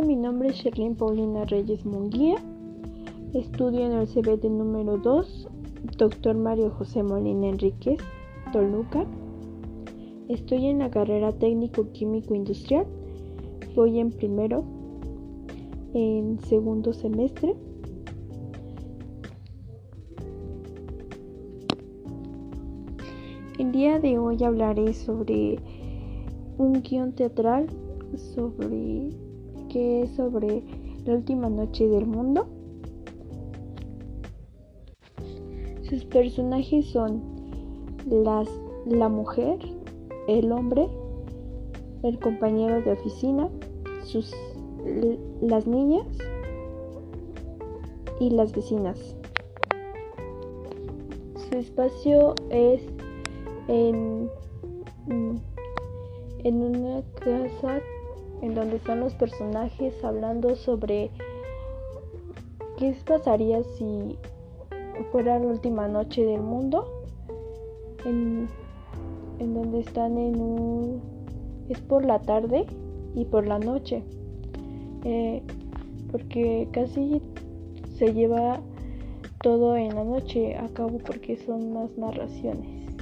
nombre es Sherlyn Paulina Reyes Munguía. Estudio en el CBT número 2, Dr. Mario José Molina Enríquez, Toluca. Estoy en la carrera técnico químico industrial. Voy en primero, en segundo semestre. El día de hoy hablaré sobre un guion teatral sobre que es sobre la última noche del mundo. Sus personajes son las, la mujer, el hombre, el compañero de oficina, sus, las niñas y las vecinas. Su espacio es en, en una casa en donde están los personajes hablando sobre qué pasaría si fuera la última noche del mundo, en, donde están en un... es por la tarde y por la noche, eh, porque casi se lleva todo en la noche a cabo porque son más narraciones.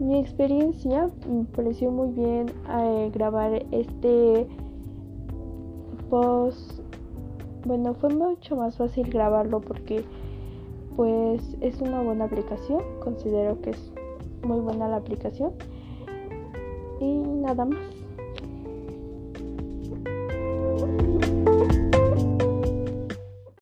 Mi experiencia me pareció muy bien eh, grabar este post. Bueno, fue mucho más fácil grabarlo porque pues es una buena aplicación. Considero que es muy buena la aplicación. Y nada más.